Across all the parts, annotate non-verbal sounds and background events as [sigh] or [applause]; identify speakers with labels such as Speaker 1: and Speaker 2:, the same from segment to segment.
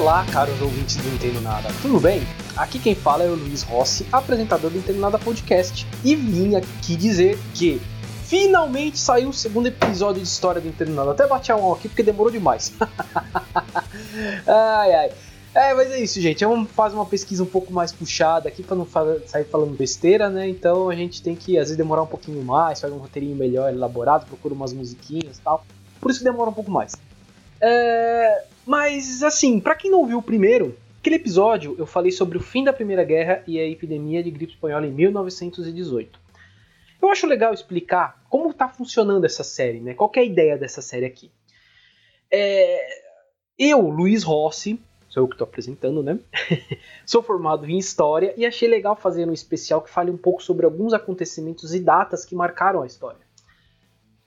Speaker 1: Olá, caros ouvintes do Entendo Nada, tudo bem? Aqui quem fala é o Luiz Rossi, apresentador do Entendo Nada Podcast, e vim aqui dizer que finalmente saiu o segundo episódio de história do Entendo Nada. Até bati a mão aqui porque demorou demais. [laughs] ai ai. É, mas é isso, gente. Vamos fazer uma pesquisa um pouco mais puxada aqui para não sair falando besteira, né? Então a gente tem que às vezes demorar um pouquinho mais, fazer um roteirinho melhor elaborado, procura umas musiquinhas e tal. Por isso demora um pouco mais. É, mas, assim, para quem não viu o primeiro, aquele episódio eu falei sobre o fim da Primeira Guerra e a epidemia de gripe espanhola em 1918. Eu acho legal explicar como está funcionando essa série, né? Qual é a ideia dessa série aqui? É, eu, Luiz Rossi, sou eu que estou apresentando, né? [laughs] sou formado em História e achei legal fazer um especial que fale um pouco sobre alguns acontecimentos e datas que marcaram a história.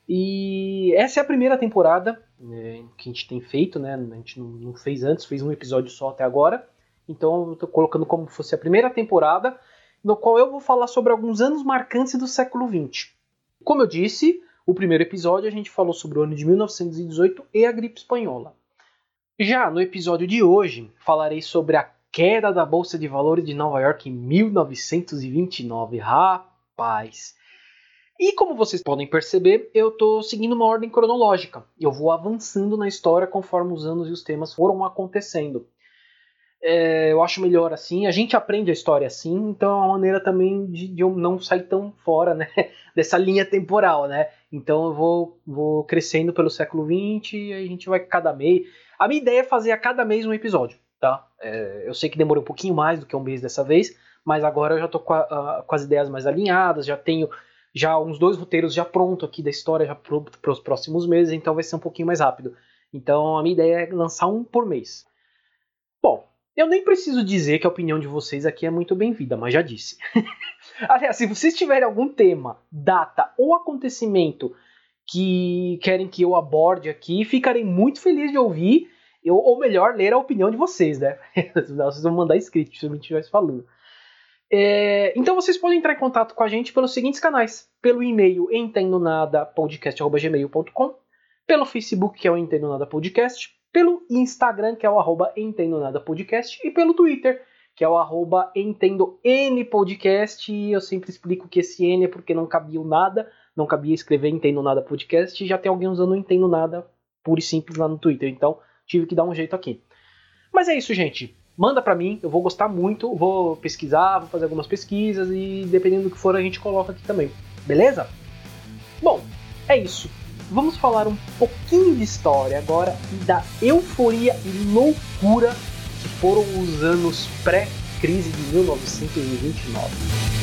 Speaker 1: E essa é a primeira temporada né, que a gente tem feito, né? A gente não, não, fez antes, fez um episódio só até agora. Então eu estou colocando como se fosse a primeira temporada, no qual eu vou falar sobre alguns anos marcantes do século XX. Como eu disse, o primeiro episódio a gente falou sobre o ano de 1918 e a gripe espanhola. Já no episódio de hoje, falarei sobre a queda da Bolsa de Valores de Nova York em 1929. Rapaz! E como vocês podem perceber, eu estou seguindo uma ordem cronológica. Eu vou avançando na história conforme os anos e os temas foram acontecendo. É, eu acho melhor assim. A gente aprende a história assim, então é uma maneira também de, de eu não sair tão fora né, [laughs] dessa linha temporal. Né? Então eu vou, vou crescendo pelo século XX e a gente vai cada mês. A minha ideia é fazer a cada mês um episódio. Tá? É, eu sei que demorou um pouquinho mais do que um mês dessa vez, mas agora eu já estou com, com as ideias mais alinhadas, já tenho já uns dois roteiros já pronto aqui da história já para os próximos meses, então vai ser um pouquinho mais rápido. Então a minha ideia é lançar um por mês. Bom, eu nem preciso dizer que a opinião de vocês aqui é muito bem-vinda, mas já disse. [laughs] Aliás, se vocês tiverem algum tema, data ou acontecimento que querem que eu aborde aqui, ficarei muito feliz de ouvir, eu, ou melhor, ler a opinião de vocês, né? [laughs] vocês vão mandar escrito se eu não estivesse falando. É, então vocês podem entrar em contato com a gente pelos seguintes canais: pelo e-mail entendonadapodcast.gmail.com, pelo Facebook, que é o Entendo Nada Podcast, pelo Instagram, que é o arroba Entendo Nada Podcast, e pelo Twitter, que é o arroba Entendo N Podcast. E eu sempre explico que esse N é porque não cabia nada, não cabia escrever Entendo Nada Podcast, e já tem alguém usando Entendo Nada puro e simples lá no Twitter, então tive que dar um jeito aqui. Mas é isso, gente manda para mim, eu vou gostar muito, vou pesquisar, vou fazer algumas pesquisas e dependendo do que for a gente coloca aqui também. Beleza? Bom, é isso. Vamos falar um pouquinho de história agora e da euforia e loucura que foram os anos pré-crise de 1929.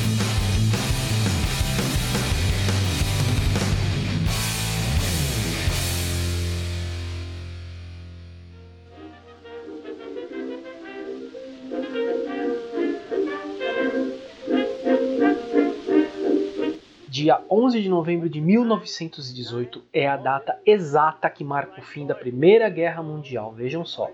Speaker 1: Dia 11 de novembro de 1918 é a data exata que marca o fim da Primeira Guerra Mundial. Vejam só.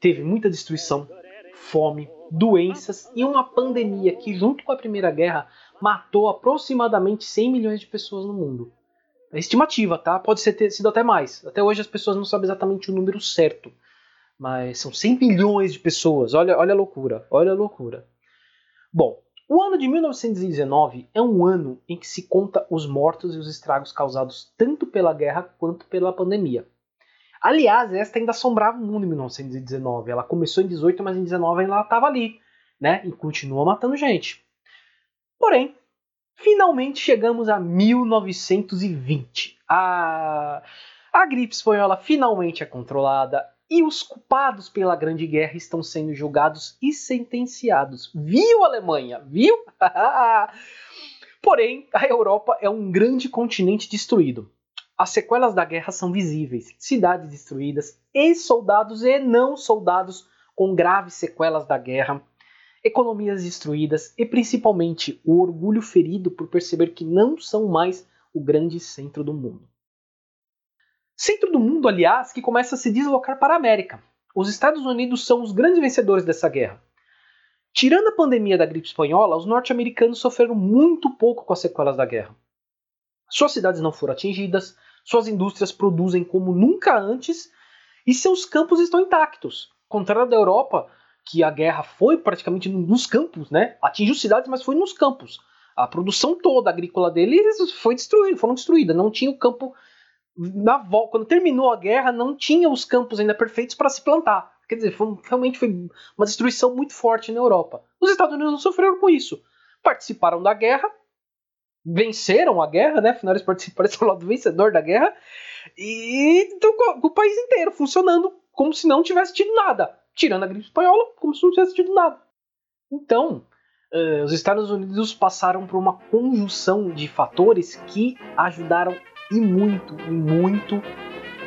Speaker 1: Teve muita destruição, fome, doenças e uma pandemia que, junto com a Primeira Guerra, matou aproximadamente 100 milhões de pessoas no mundo. É estimativa, tá? Pode ser, ter sido até mais. Até hoje as pessoas não sabem exatamente o número certo. Mas são 100 milhões de pessoas. Olha, olha a loucura. Olha a loucura. Bom, o ano de 1919 é um ano em que se conta os mortos e os estragos causados tanto pela guerra quanto pela pandemia. Aliás, esta ainda assombrava o mundo em 1919. Ela começou em 18, mas em 19 ela estava ali, né? E continua matando gente. Porém, finalmente chegamos a 1920. A, a gripe espanhola finalmente é controlada e os culpados pela Grande Guerra estão sendo julgados e sentenciados. Viu, Alemanha? Viu? [laughs] Porém, a Europa é um grande continente destruído. As sequelas da guerra são visíveis: cidades destruídas, ex-soldados e não soldados com graves sequelas da guerra, economias destruídas e principalmente o orgulho ferido por perceber que não são mais o grande centro do mundo. Centro do mundo, aliás, que começa a se deslocar para a América. Os Estados Unidos são os grandes vencedores dessa guerra. Tirando a pandemia da gripe espanhola, os norte-americanos sofreram muito pouco com as sequelas da guerra. Suas cidades não foram atingidas, suas indústrias produzem como nunca antes e seus campos estão intactos. contrário da Europa, que a guerra foi praticamente nos campos, né? Atingiu cidades, mas foi nos campos. A produção toda agrícola deles foi destruída, foram destruídas. Não tinha o campo na volta. Quando terminou a guerra, não tinha os campos ainda perfeitos para se plantar. Quer dizer, foi, realmente foi uma destruição muito forte na Europa. Os Estados Unidos não sofreram com isso. Participaram da guerra, venceram a guerra, né? Afinal, eles participaram do lado vencedor da guerra. E então, o país inteiro funcionando como se não tivesse tido nada. Tirando a gripe espanhola, como se não tivesse tido nada. Então, uh, os Estados Unidos passaram por uma conjunção de fatores que ajudaram e muito, e muito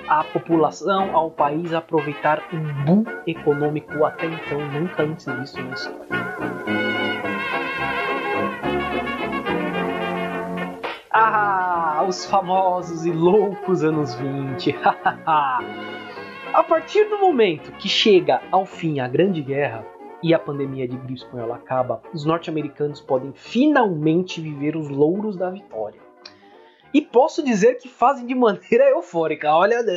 Speaker 1: a população, ao país aproveitar um boom econômico até então, nunca antes visto na história. Ah, os famosos e loucos anos 20. [laughs] a partir do momento que chega ao fim a Grande Guerra e a pandemia de gripe espanhola acaba, os norte-americanos podem finalmente viver os louros da vitória. E posso dizer que fazem de maneira [laughs] eufórica. Olha. [laughs]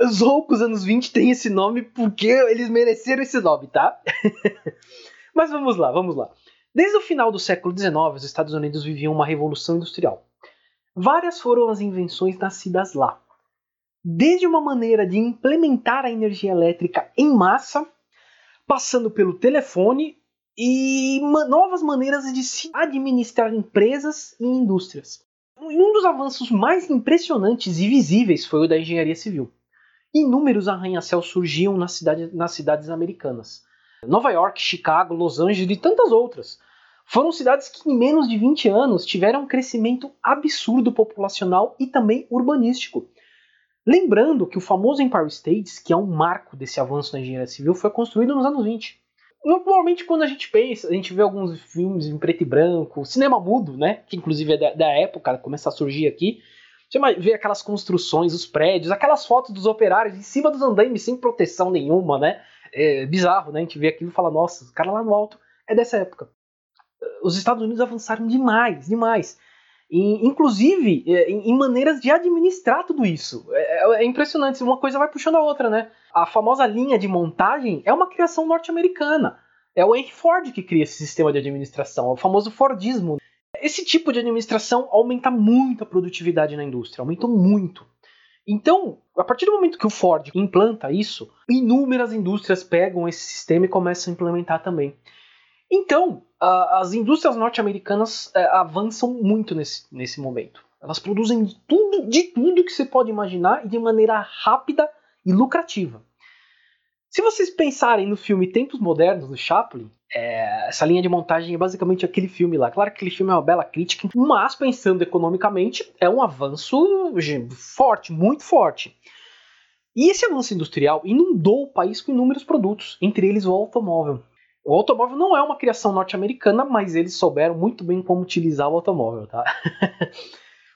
Speaker 1: Os loucos anos 20 têm esse nome porque eles mereceram esse nome, tá? [laughs] Mas vamos lá, vamos lá. Desde o final do século XIX, os Estados Unidos viviam uma revolução industrial. Várias foram as invenções nascidas lá. Desde uma maneira de implementar a energia elétrica em massa, passando pelo telefone e novas maneiras de se administrar empresas e indústrias. Um dos avanços mais impressionantes e visíveis foi o da engenharia civil. Inúmeros arranha-céus surgiam nas, cidade, nas cidades americanas. Nova York, Chicago, Los Angeles e tantas outras. Foram cidades que em menos de 20 anos tiveram um crescimento absurdo populacional e também urbanístico. Lembrando que o famoso Empire State, que é um marco desse avanço na engenharia civil, foi construído nos anos 20. Normalmente, quando a gente pensa, a gente vê alguns filmes em preto e branco, cinema mudo, né? Que inclusive é da, da época, começa a surgir aqui. Você vê aquelas construções, os prédios, aquelas fotos dos operários em cima dos andames sem proteção nenhuma, né? É bizarro, né? A gente vê aquilo e fala, nossa, o cara lá no alto é dessa época. Os Estados Unidos avançaram demais, demais. E, inclusive é, em, maneiras de administrar tudo isso. É, é, é, impressionante, uma coisa vai puxando a outra, né? A famosa linha de montagem é uma criação norte-americana. É o Henry Ford que cria esse sistema de administração, é o famoso Fordismo. Esse tipo de administração aumenta muito a produtividade na indústria, aumenta muito. Então, a partir do momento que o Ford implanta isso, inúmeras indústrias pegam esse sistema e começam a implementar também. Então, as indústrias norte-americanas é, avançam muito nesse, nesse momento. Elas produzem de tudo, de tudo que você pode imaginar e de maneira rápida e lucrativa. Se vocês pensarem no filme Tempos Modernos do Chaplin, é, essa linha de montagem é basicamente aquele filme lá. Claro que aquele filme é uma bela crítica, mas pensando economicamente, é um avanço forte, muito forte. E esse avanço industrial inundou o país com inúmeros produtos, entre eles o automóvel. O automóvel não é uma criação norte-americana, mas eles souberam muito bem como utilizar o automóvel, tá? [laughs]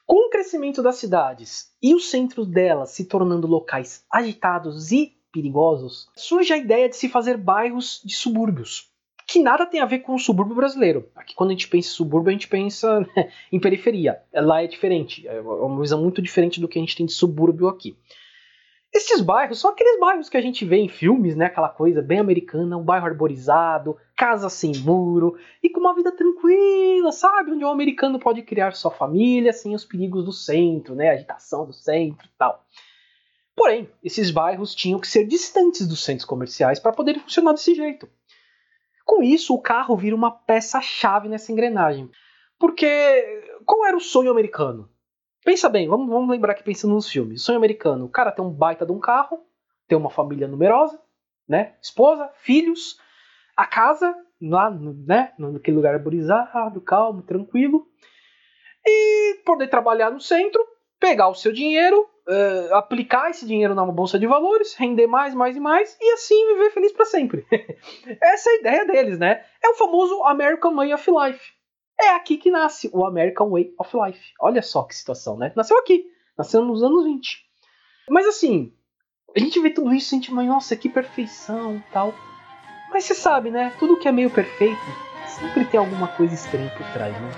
Speaker 1: Com o crescimento das cidades e os centros delas se tornando locais agitados e perigosos, surge a ideia de se fazer bairros de subúrbios, que nada tem a ver com o subúrbio brasileiro. Aqui, quando a gente pensa em subúrbio, a gente pensa né, em periferia. Lá é diferente, é uma visão muito diferente do que a gente tem de subúrbio aqui. Esses bairros são aqueles bairros que a gente vê em filmes, né? Aquela coisa bem americana, um bairro arborizado, casa sem muro e com uma vida tranquila, sabe? Onde o americano pode criar sua família sem os perigos do centro, né? A agitação do centro e tal. Porém, esses bairros tinham que ser distantes dos centros comerciais para poderem funcionar desse jeito. Com isso, o carro vira uma peça-chave nessa engrenagem. Porque qual era o sonho americano? Pensa bem, vamos, vamos lembrar aqui pensando nos filmes. Sonho americano, o cara tem um baita de um carro, tem uma família numerosa, né? Esposa, filhos, a casa, lá, né? Naquele lugar arborizado, calmo, tranquilo. E poder trabalhar no centro, pegar o seu dinheiro, uh, aplicar esse dinheiro na bolsa de valores, render mais, mais e mais, e assim viver feliz para sempre. [laughs] Essa é a ideia deles, né? É o famoso American Way of Life. É aqui que nasce o American Way of Life. Olha só que situação, né? Nasceu aqui. Nasceu nos anos 20. Mas assim, a gente vê tudo isso e a gente fala, nossa, que perfeição tal. Mas você sabe, né? Tudo que é meio perfeito sempre tem alguma coisa estranha por trás, né?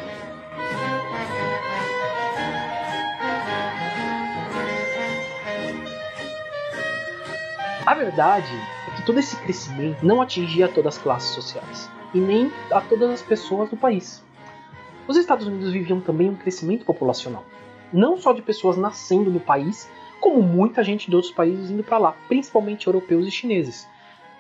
Speaker 1: A verdade é que todo esse crescimento não atingia todas as classes sociais e nem a todas as pessoas do país. Os Estados Unidos viviam também um crescimento populacional, não só de pessoas nascendo no país, como muita gente de outros países indo para lá, principalmente europeus e chineses.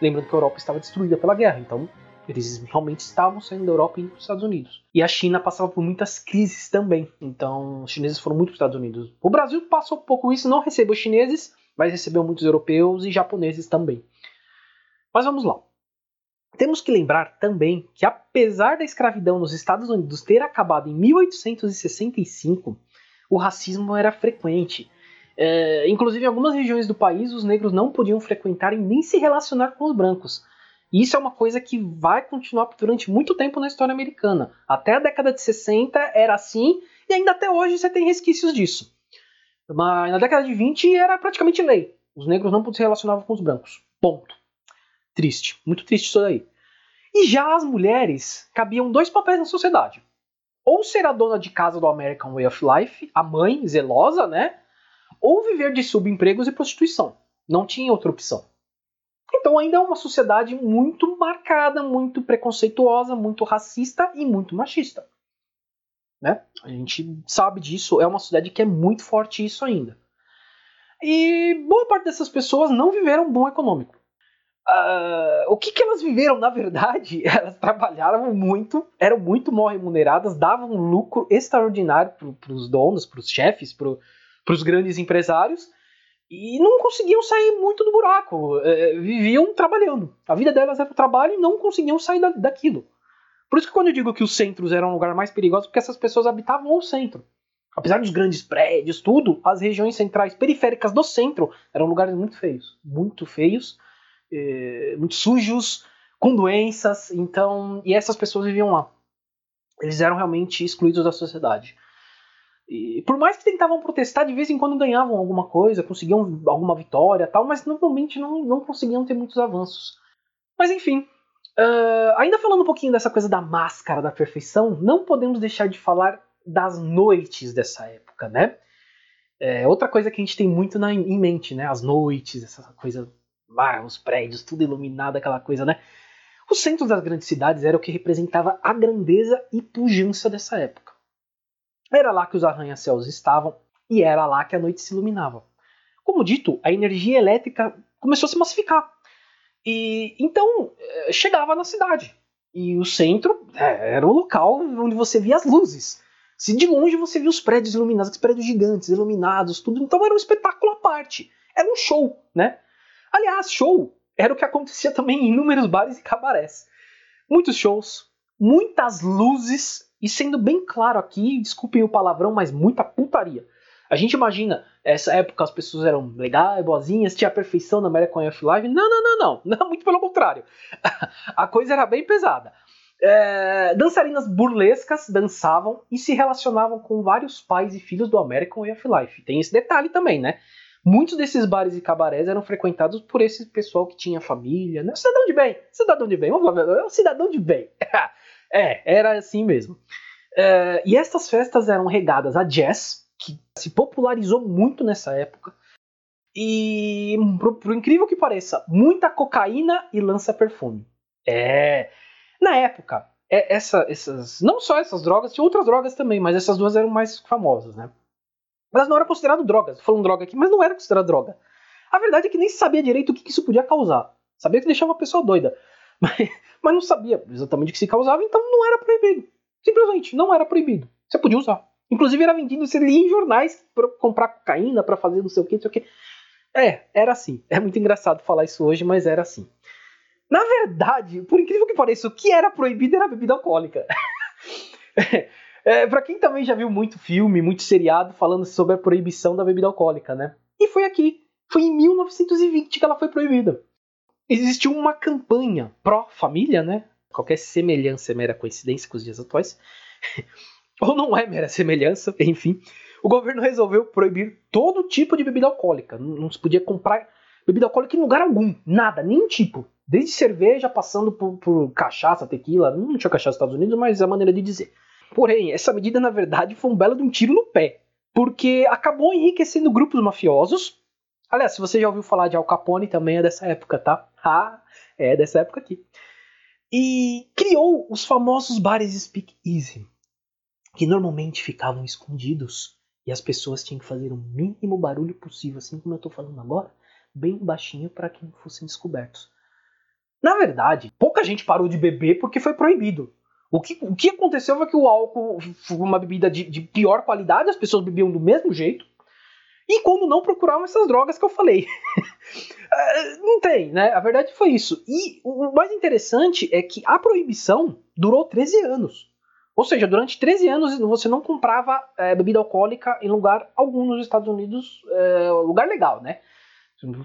Speaker 1: Lembrando que a Europa estava destruída pela guerra, então eles realmente estavam saindo da Europa e indo para os Estados Unidos. E a China passava por muitas crises também, então os chineses foram muito para os Estados Unidos. O Brasil passou um pouco isso, não recebeu chineses, mas recebeu muitos europeus e japoneses também. Mas vamos lá. Temos que lembrar também que, apesar da escravidão nos Estados Unidos ter acabado em 1865, o racismo era frequente. É, inclusive, em algumas regiões do país, os negros não podiam frequentar e nem se relacionar com os brancos. E isso é uma coisa que vai continuar durante muito tempo na história americana. Até a década de 60 era assim, e ainda até hoje você tem resquícios disso. Mas na década de 20 era praticamente lei. Os negros não se relacionavam com os brancos. Ponto. Triste. Muito triste isso daí. E já as mulheres cabiam dois papéis na sociedade. Ou ser a dona de casa do American Way of Life, a mãe zelosa, né? Ou viver de subempregos e prostituição. Não tinha outra opção. Então ainda é uma sociedade muito marcada, muito preconceituosa, muito racista e muito machista. Né? A gente sabe disso, é uma sociedade que é muito forte isso ainda. E boa parte dessas pessoas não viveram bom econômico. Uh, o que, que elas viveram, na verdade, [laughs] elas trabalharam muito, eram muito mal remuneradas, davam um lucro extraordinário para os donos, para os chefes, para os grandes empresários, e não conseguiam sair muito do buraco, é, viviam trabalhando. A vida delas era o trabalho e não conseguiam sair da, daquilo. Por isso que quando eu digo que os centros eram um lugar mais perigoso, porque essas pessoas habitavam o centro. Apesar dos grandes prédios, tudo, as regiões centrais periféricas do centro eram lugares muito feios. Muito feios, é, muito sujos, com doenças. Então, e essas pessoas viviam lá. Eles eram realmente excluídos da sociedade. E por mais que tentavam protestar, de vez em quando ganhavam alguma coisa, conseguiam alguma vitória tal, mas normalmente não, não conseguiam ter muitos avanços. Mas enfim, uh, ainda falando um pouquinho dessa coisa da máscara da perfeição, não podemos deixar de falar das noites dessa época, né? É outra coisa que a gente tem muito na, em mente, né? As noites, essa coisa, ah, os prédios, tudo iluminado, aquela coisa, né? Os centros das grandes cidades era o que representava a grandeza e pujança dessa época. Era lá que os arranha-céus estavam e era lá que a noite se iluminava. Como dito, a energia elétrica começou a se massificar. E então eh, chegava na cidade. E o centro é, era o local onde você via as luzes. Se de longe você via os prédios iluminados, os prédios gigantes, iluminados, tudo, então era um espetáculo à parte. Era um show, né? Aliás, show era o que acontecia também em inúmeros bares e cabarés. Muitos shows, muitas luzes e sendo bem claro aqui, desculpem o palavrão, mas muita putaria. A gente imagina, essa época as pessoas eram legais, boazinhas, tinha a perfeição na American of Life. Não, não, não, não, [laughs] não, muito pelo contrário. [laughs] a coisa era bem pesada. É, dançarinas burlescas dançavam e se relacionavam com vários pais e filhos do American Way of Life. Tem esse detalhe também, né? Muitos desses bares e cabarés eram frequentados por esse pessoal que tinha família, né? Cidadão de bem, cidadão de bem, vamos é um cidadão de bem. [laughs] É, era assim mesmo. É, e essas festas eram regadas a jazz, que se popularizou muito nessa época. E, pro, pro incrível que pareça, muita cocaína e lança-perfume. É. Na época, é, essa, essas. Não só essas drogas, tinha outras drogas também, mas essas duas eram mais famosas, né? Elas não eram consideradas drogas. Tô falando droga aqui, mas não era considerada droga. A verdade é que nem sabia direito o que, isso podia causar. Sabia que deixava a pessoa doida. [laughs] Mas, mas não sabia exatamente o que se causava, então não era proibido. Simplesmente não era proibido. Você podia usar. Inclusive era vendido, você lia em jornais para comprar cocaína, para fazer não sei o que, não sei o que. É, era assim. É muito engraçado falar isso hoje, mas era assim. Na verdade, por incrível que pareça, o que era proibido era bebida alcoólica. [laughs] é, para quem também já viu muito filme, muito seriado falando sobre a proibição da bebida alcoólica, né? E foi aqui. Foi em 1920 que ela foi proibida existiu uma campanha pró-família, né? Qualquer semelhança é mera coincidência com os dias atuais. [laughs] Ou não é mera semelhança, enfim. O governo resolveu proibir todo tipo de bebida alcoólica. Não se podia comprar bebida alcoólica em lugar algum. Nada, nenhum tipo. Desde cerveja, passando por, por cachaça, tequila. Não tinha cachaça nos Estados Unidos, mas é a maneira de dizer. Porém, essa medida, na verdade, foi um belo de um tiro no pé. Porque acabou enriquecendo grupos mafiosos Aliás, se você já ouviu falar de Al Capone, também é dessa época, tá? [laughs] Ah, é dessa época aqui. E criou os famosos bares Speak Easy, que normalmente ficavam escondidos e as pessoas tinham que fazer o mínimo barulho possível, assim como eu estou falando agora, bem baixinho para que não fossem descobertos. Na verdade, pouca gente parou de beber porque foi proibido. O que, o que aconteceu foi que o álcool foi uma bebida de, de pior qualidade, as pessoas bebiam do mesmo jeito, e quando não procuravam essas drogas que eu falei. É, [laughs] não tem, né? A verdade foi isso. E o mais interessante é que a proibição durou 13 anos. Ou seja, durante 13 anos você não comprava é, bebida alcoólica em lugar algum nos Estados Unidos, é, lugar legal, né?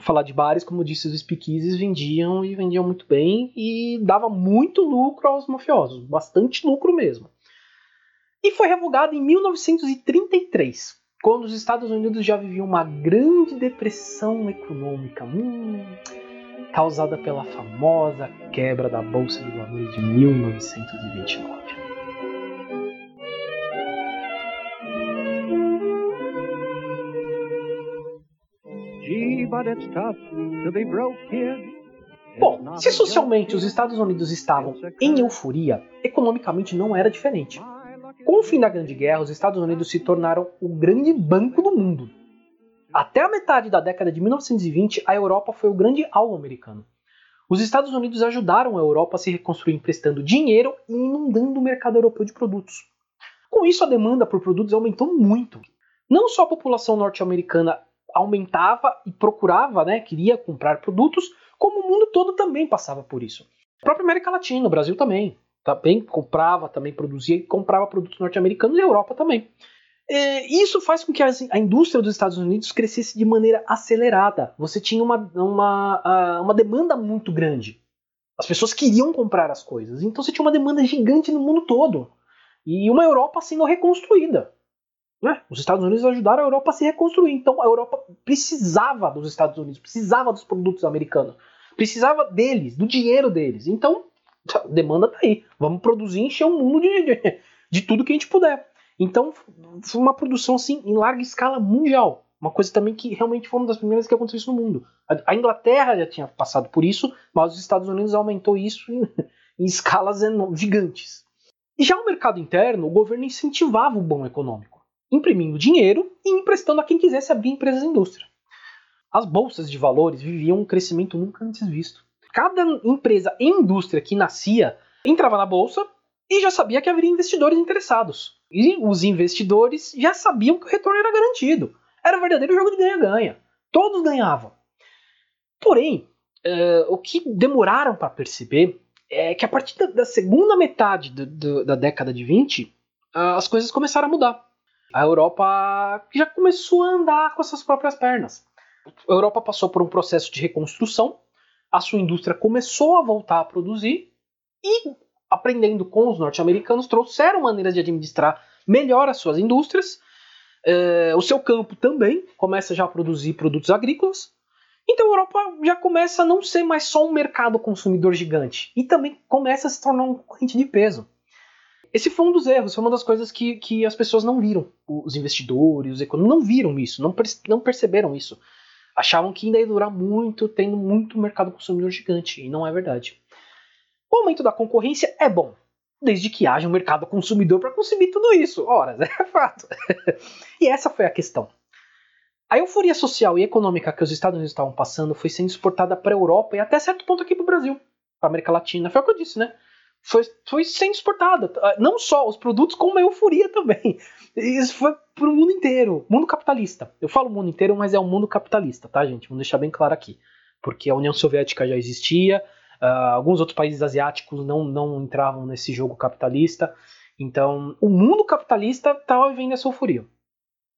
Speaker 1: Falar de bares, como disse, os speakeasies vendiam e vendiam muito bem e dava muito lucro aos mafiosos, bastante lucro mesmo. E foi revogado em 1933, quando os Estados Unidos já viviam uma grande depressão econômica, hum, causada pela famosa quebra da Bolsa de Valores de 1929. Bom, se socialmente os Estados Unidos estavam em euforia, economicamente não era diferente. Com o fim da Grande Guerra, os Estados Unidos se tornaram o grande banco do mundo. Até a metade da década de 1920, a Europa foi o grande alvo americano. Os Estados Unidos ajudaram a Europa a se reconstruir emprestando dinheiro e inundando o mercado europeu de produtos. Com isso, a demanda por produtos aumentou muito. Não só a população norte-americana aumentava e procurava, né, queria comprar produtos, como o mundo todo também passava por isso. A própria América Latina, o Brasil também, também comprava, também produzia e comprava produtos norte-americanos e a Europa também. É, isso faz com que a indústria dos Estados Unidos crescesse de maneira acelerada. Você tinha uma, uma, uma demanda muito grande. As pessoas queriam comprar as coisas. Então você tinha uma demanda gigante no mundo todo. E uma Europa sendo reconstruída. Né? Os Estados Unidos ajudaram a Europa a se reconstruir. Então a Europa precisava dos Estados Unidos, precisava dos produtos americanos, precisava deles, do dinheiro deles. Então a demanda tá aí. Vamos produzir e encher o mundo de, de, de tudo que a gente puder. Então foi uma produção assim em larga escala mundial. Uma coisa também que realmente foi uma das primeiras que aconteceu isso no mundo. A, Inglaterra já tinha passado por isso, mas os Estados Unidos aumentou isso em, em escalas gigantes. E já o mercado interno, o governo incentivava o bom econômico imprimindo dinheiro e emprestando a quem quisesse abrir empresas da indústria. As bolsas de valores viviam um crescimento nunca antes visto. Cada empresa e indústria que nascia entrava na bolsa e já sabia que haveria investidores interessados. E os investidores já sabiam que o retorno era garantido. Era um verdadeiro jogo de ganha-ganha. Todos ganhavam. Porém, uh, o que demoraram para perceber é que a partir da, segunda metade do, do, da década de 20, uh, as coisas começaram a mudar a Europa já começou a andar com as suas próprias pernas. A Europa passou por um processo de reconstrução, a sua indústria começou a voltar a produzir e, aprendendo com os norte-americanos, trouxeram maneiras de administrar melhor as suas indústrias. É, o seu campo também começa já a produzir produtos agrícolas. Então a Europa já começa a não ser mais só um mercado consumidor gigante e também começa a se tornar um concorrente de peso. Esse foi um dos erros, foi uma das coisas que, que as pessoas não viram. Os investidores, os economistas não viram isso, não, não perceberam isso. Achavam que ainda ia durar muito, tendo muito mercado consumidor gigante, e não é verdade. O aumento da concorrência é bom, desde que haja um mercado consumidor para consumir tudo isso. Ora, [laughs] é fato. e essa foi a questão. A euforia social e econômica que os Estados Unidos estavam passando foi sendo exportada para a Europa e até certo ponto aqui para o Brasil, para a América Latina. Foi o que eu disse, né? Foi, foi sendo exportada. Ah, não só os produtos, como a euforia também. Isso foi para o mundo inteiro. Mundo capitalista. Eu falo mundo inteiro, mas é um mundo capitalista, tá, gente? Vamos deixar bem claro aqui. Porque a União Soviética já existia, uh, alguns outros países asiáticos não, não entravam nesse jogo capitalista. Então, o mundo capitalista estava vivendo essa euforia.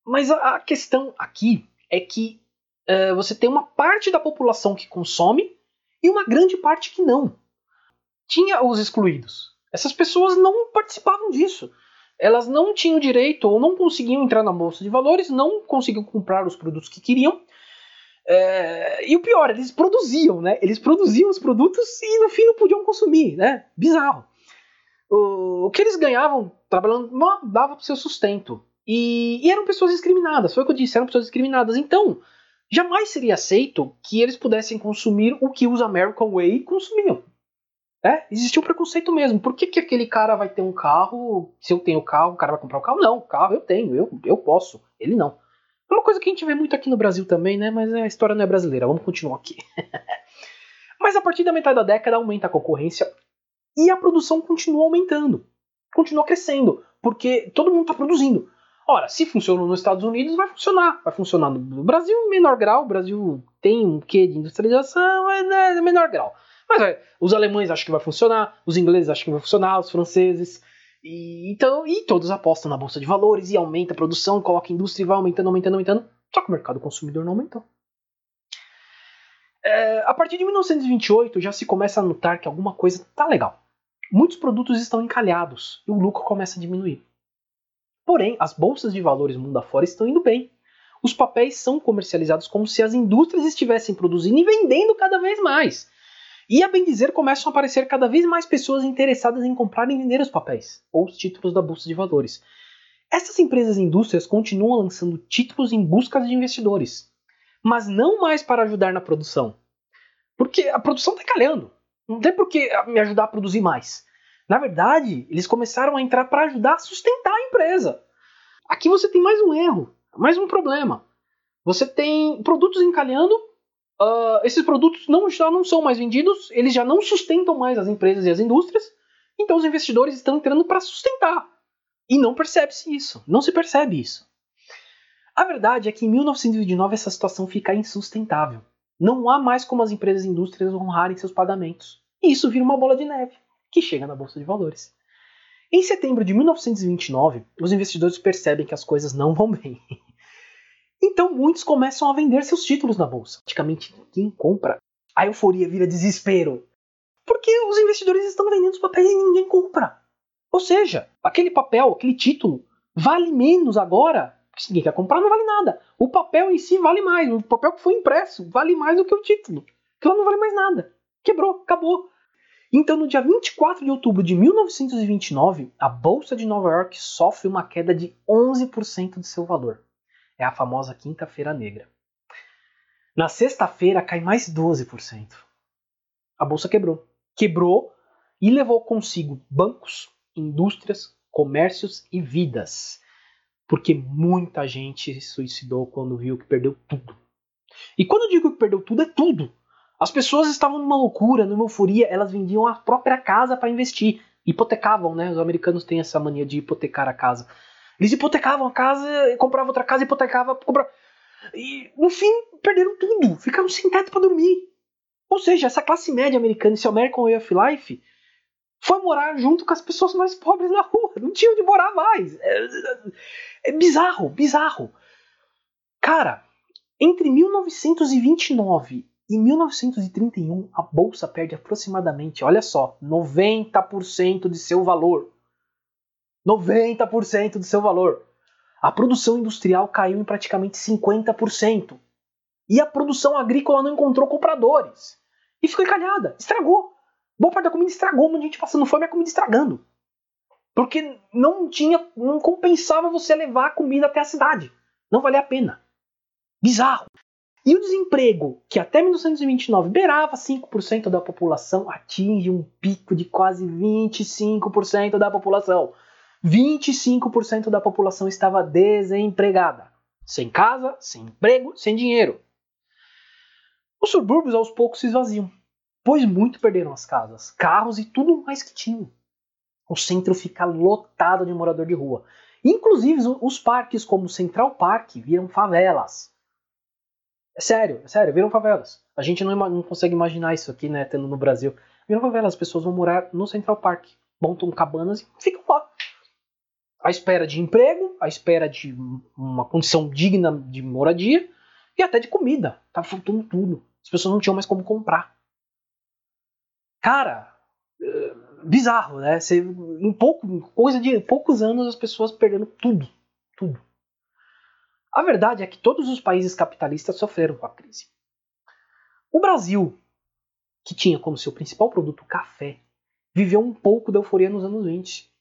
Speaker 1: Mas a, a questão aqui é que uh, você tem uma parte da população que consome e uma grande parte que não tinha os excluídos. Essas pessoas não participavam disso. Elas não tinham direito ou não conseguiam entrar na bolsa de valores, não conseguiam comprar os produtos que queriam. É... e o pior, eles produziam, né? Eles produziam os produtos e no fim não podiam consumir, né? Bizarro. O, o que eles ganhavam trabalhando dava para o seu sustento. E, e, eram pessoas discriminadas, foi o que eu disse, eram pessoas discriminadas. Então, jamais seria aceito que eles pudessem consumir o que os American Way consumiam. É, um preconceito mesmo. Por que, que aquele cara vai ter um carro? Se eu tenho carro, o cara vai comprar um carro? Não, carro eu tenho, eu, eu posso. Ele não. É uma coisa que a gente vê muito aqui no Brasil também, né? Mas a história não é brasileira. Vamos continuar aqui. [laughs] Mas a partir da metade da década aumenta a concorrência e a produção continua aumentando. Continua crescendo. Porque todo mundo está produzindo. Ora, se funcionou nos Estados Unidos, vai funcionar. Vai funcionar no Brasil em menor grau. O Brasil tem um quê de industrialização, é menor grau. Mas é, os alemães acham que vai funcionar, os ingleses acham que vai funcionar, os franceses. E, então, e todos apostam na bolsa de valores e aumenta a produção, coloca a indústria e vai aumentando, aumentando, aumentando. Só que o mercado consumidor não aumentou. É, a partir de 1928 já se começa a notar que alguma coisa tá legal. Muitos produtos estão encalhados e o lucro começa a diminuir. Porém, as bolsas de valores mundo afora estão indo bem. Os papéis são comercializados como se as indústrias estivessem produzindo e vendendo cada vez mais. E a bem dizer, começam a aparecer cada vez mais pessoas interessadas em comprar e vender os papéis, ou os títulos da bolsa de valores. Essas empresas e indústrias continuam lançando títulos em busca de investidores, mas não mais para ajudar na produção. Porque a produção está calhando. Não tem por que me ajudar a produzir mais. Na verdade, eles começaram a entrar para ajudar a sustentar a empresa. Aqui você tem mais um erro, mais um problema. Você tem produtos encalhando uh, esses produtos não, já não são mais vendidos, eles já não sustentam mais as empresas e as indústrias, então os investidores estão entrando para sustentar. E não percebe-se isso, não se percebe isso. A verdade é que em 1929 essa situação fica insustentável. Não há mais como as empresas e indústrias honrarem seus pagamentos. E isso vira uma bola de neve, que chega na bolsa de valores. Em setembro de 1929, os investidores percebem que as coisas não vão [laughs] bem. Então muitos começam a vender seus títulos na bolsa. Praticamente ninguém compra. A euforia vira desespero. Porque os investidores estão vendendo os papéis e ninguém compra. Ou seja, aquele papel, aquele título, vale menos agora. Se ninguém quer comprar, não vale nada. O papel em si vale mais. O papel que foi impresso vale mais do que o título. Aquilo não vale mais nada. Quebrou, acabou. Então, no dia 24 de outubro de 1929, a Bolsa de Nova York sofre uma queda de 11% de seu valor. É a famosa Quinta-feira Negra. Na sexta-feira cai mais 12%. A bolsa quebrou. Quebrou e levou consigo bancos, indústrias, comércios e vidas. Porque muita gente se suicidou quando viu que perdeu tudo. E quando eu digo que perdeu tudo, é tudo. As pessoas estavam numa loucura, numa euforia, elas vendiam a própria casa para investir. Hipotecavam, né? Os americanos têm essa mania de hipotecar a casa. Eles hipotecavam a casa, compravam outra casa, hipotecavam, compravam. E no fim, perderam tudo. Ficaram sem teto para dormir. Ou seja, essa classe média americana, esse American Way of Life, foi morar junto com as pessoas mais pobres na rua. Não tinha onde morar mais. É, é bizarro, bizarro. Cara, entre 1929 e 1931, a bolsa perde aproximadamente, olha só, 90% de seu valor. 90% do seu valor. A produção industrial caiu em praticamente 50%. E a produção agrícola não encontrou compradores. E ficou encalhada, estragou. Boa parte da comida estragou, muita gente passando fome e a comida estragando. Porque não tinha, não compensava você levar a comida até a cidade. Não valia a pena. Bizarro. E o desemprego, que até 1929 beirava 5% da população, atinge um pico de quase 25% da população. 25% da população estava desempregada, sem casa, sem emprego, sem dinheiro. Os subúrbios aos poucos se esvaziam, pois muito perderam as casas, carros e tudo mais que tinham. O centro fica lotado de morador de rua. Inclusive os parques como Central Park viram favelas. É sério, é sério, viram favelas. A gente não, não consegue imaginar isso aqui, né, tendo no Brasil. Viram favelas, as pessoas vão morar no Central Park, montam cabanas e ficam lá à espera de emprego, à espera de uma condição digna de moradia e até de comida. Tava faltando tudo. As pessoas não tinham mais como comprar. Cara, eh, bizarro, né? Você, em pouco, coisa de poucos anos as pessoas perdendo tudo, tudo. A verdade é que todos os países capitalistas sofreram com a crise. O Brasil, que tinha como seu principal produto café, viveu um pouco da euforia nos anos 20.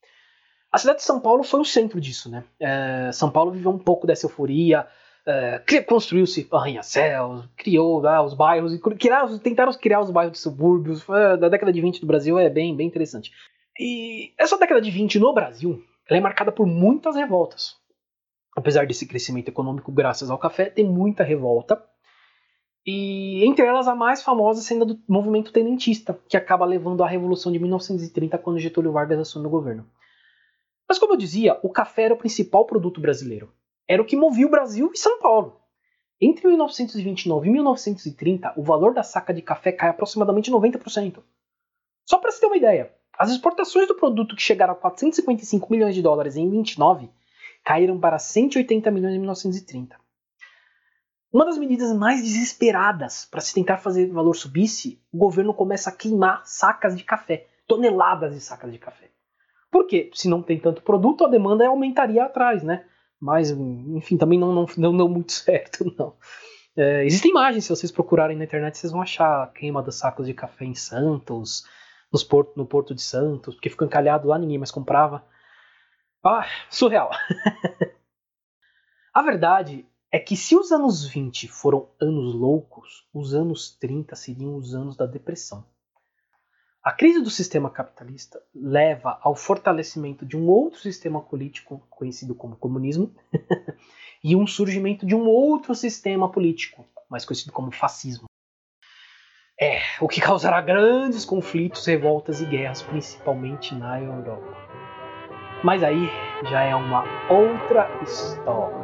Speaker 1: A cidade de São Paulo foi o centro disso, né? É, São Paulo viveu um pouco dessa euforia. uh, construiu-se arranha-céus, criou lá os bairros, criar, tentaram criar os bairros de subúrbios. Da década de 20 do Brasil é bem, bem interessante. E essa década de 20 no Brasil ela é marcada por muitas revoltas. Apesar desse crescimento econômico graças ao café, tem muita revolta. E entre elas a mais famosa sendo a do movimento tenentista, que acaba levando à Revolução de 1930 quando Getúlio Vargas assume o governo. Mas como eu dizia, o café era o principal produto brasileiro. Era o que movia o Brasil e São Paulo. Entre 1929 e 1930, o valor da saca de café cai aproximadamente 90%. Só para se ter uma ideia, as exportações do produto que chegaram a 455 milhões de dólares em 29 caíram para 180 milhões em 1930. Uma das medidas mais desesperadas para se tentar fazer o valor subisse, o governo começa a queimar sacas de café, toneladas de sacas de café. Por quê? Se não tem tanto produto, a demanda aumentaria atrás, né? Mas, enfim, também não, não, não deu muito [laughs] certo, não. É, existem imagens, se vocês procurarem na internet, vocês vão achar a queima dos sacos de café em Santos, nos porto, no Porto de Santos, porque ficou encalhado lá, ninguém mais comprava. Ah, surreal. [laughs] a verdade é que se os anos 20 foram anos loucos, os anos 30 seriam os anos da depressão. A crise do sistema capitalista leva ao fortalecimento de um outro sistema político, conhecido como comunismo, [laughs] e um surgimento de um outro sistema político, mais conhecido como fascismo. É, o que causará grandes conflitos, revoltas e guerras, principalmente na Europa. Mas aí já é uma outra história.